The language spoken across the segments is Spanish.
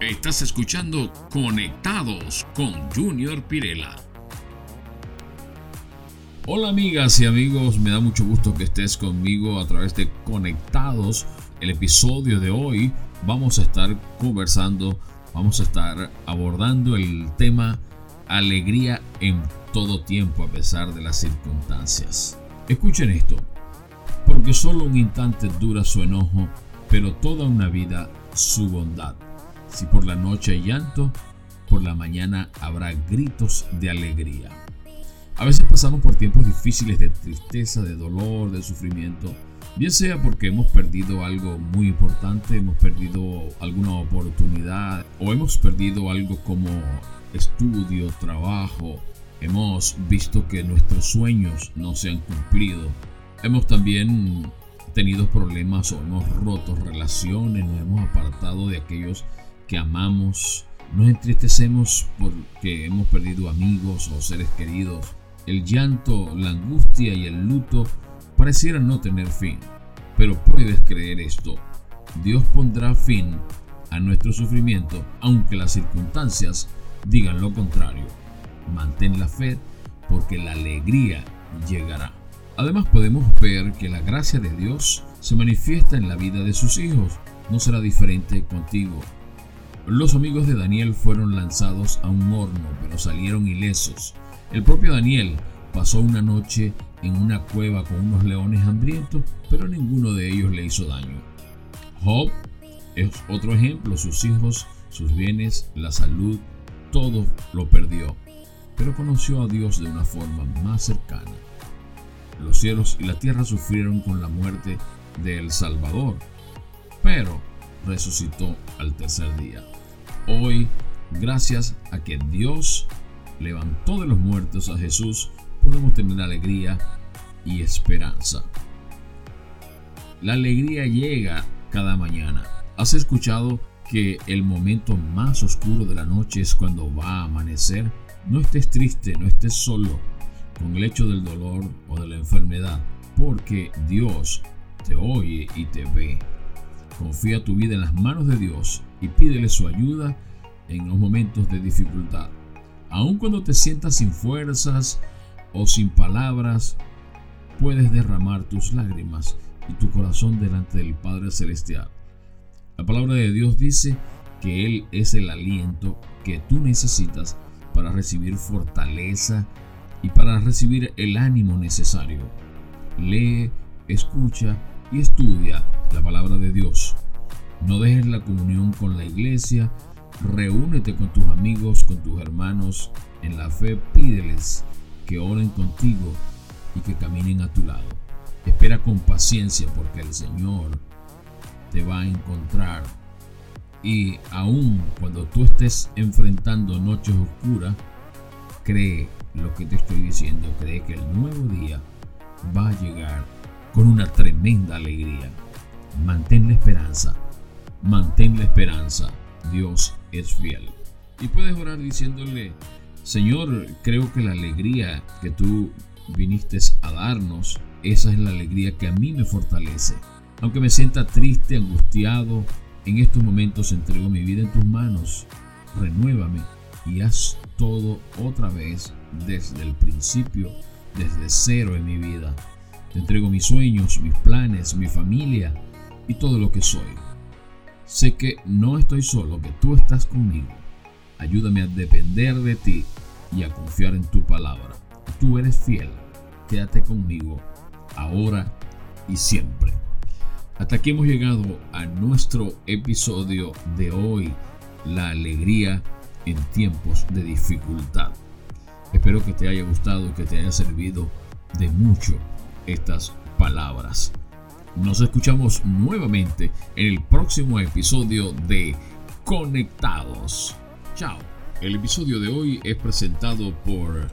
Estás escuchando Conectados con Junior Pirela. Hola amigas y amigos, me da mucho gusto que estés conmigo a través de Conectados. El episodio de hoy vamos a estar conversando, vamos a estar abordando el tema alegría en todo tiempo a pesar de las circunstancias. Escuchen esto, porque solo un instante dura su enojo, pero toda una vida su bondad. Si por la noche hay llanto, por la mañana habrá gritos de alegría. A veces pasamos por tiempos difíciles de tristeza, de dolor, de sufrimiento, bien sea porque hemos perdido algo muy importante, hemos perdido alguna oportunidad o hemos perdido algo como estudio, trabajo, hemos visto que nuestros sueños no se han cumplido, hemos también tenido problemas o hemos roto relaciones, nos hemos apartado de aquellos que amamos, nos entristecemos porque hemos perdido amigos o seres queridos. El llanto, la angustia y el luto parecieran no tener fin. Pero puedes creer esto. Dios pondrá fin a nuestro sufrimiento aunque las circunstancias digan lo contrario. Mantén la fe porque la alegría llegará. Además podemos ver que la gracia de Dios se manifiesta en la vida de sus hijos. No será diferente contigo. Los amigos de Daniel fueron lanzados a un horno, pero salieron ilesos. El propio Daniel pasó una noche en una cueva con unos leones hambrientos, pero ninguno de ellos le hizo daño. Job es otro ejemplo, sus hijos, sus bienes, la salud, todo lo perdió, pero conoció a Dios de una forma más cercana. Los cielos y la tierra sufrieron con la muerte de El Salvador, pero resucitó al tercer día. Hoy, gracias a que Dios levantó de los muertos a Jesús, podemos tener alegría y esperanza. La alegría llega cada mañana. ¿Has escuchado que el momento más oscuro de la noche es cuando va a amanecer? No estés triste, no estés solo con el hecho del dolor o de la enfermedad, porque Dios te oye y te ve. Confía tu vida en las manos de Dios y pídele su ayuda en los momentos de dificultad. Aun cuando te sientas sin fuerzas o sin palabras, puedes derramar tus lágrimas y tu corazón delante del Padre Celestial. La palabra de Dios dice que Él es el aliento que tú necesitas para recibir fortaleza y para recibir el ánimo necesario. Lee, escucha y estudia la palabra de Dios. No dejes la comunión con la iglesia, reúnete con tus amigos, con tus hermanos en la fe, pídeles que oren contigo y que caminen a tu lado. Espera con paciencia porque el Señor te va a encontrar. Y aun cuando tú estés enfrentando noches oscuras, cree lo que te estoy diciendo, cree que el nuevo día va a llegar con una tremenda alegría. Mantén la esperanza, mantén la esperanza. Dios es fiel. Y puedes orar diciéndole, Señor, creo que la alegría que tú viniste a darnos, esa es la alegría que a mí me fortalece. Aunque me sienta triste, angustiado, en estos momentos entrego mi vida en tus manos. Renuévame y haz todo otra vez desde el principio, desde cero en mi vida. Te entrego mis sueños, mis planes, mi familia y todo lo que soy. Sé que no estoy solo, que tú estás conmigo. Ayúdame a depender de ti y a confiar en tu palabra. Tú eres fiel. Quédate conmigo ahora y siempre. Hasta aquí hemos llegado a nuestro episodio de hoy, la alegría en tiempos de dificultad. Espero que te haya gustado, que te haya servido de mucho estas palabras. Nos escuchamos nuevamente en el próximo episodio de Conectados. Chao. El episodio de hoy es presentado por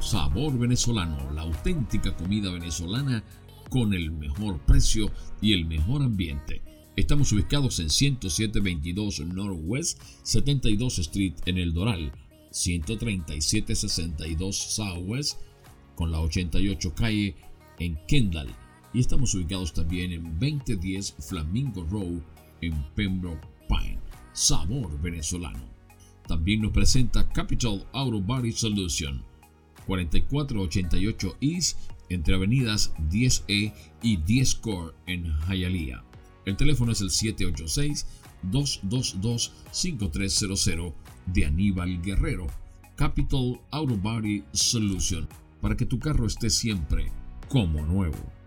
Sabor Venezolano, la auténtica comida venezolana con el mejor precio y el mejor ambiente. Estamos ubicados en 10722 Northwest 72 Street en El Doral, 13762 Southwest con la 88 calle en Kendall y estamos ubicados también en 2010 Flamingo Road en Pembroke Pine. sabor venezolano. También nos presenta Capital Auto Body Solution, 4488 East entre avenidas 10E y 10 Core en Hialeah. El teléfono es el 786-222-5300 de Aníbal Guerrero. Capital Auto Body Solution para que tu carro esté siempre como nuevo.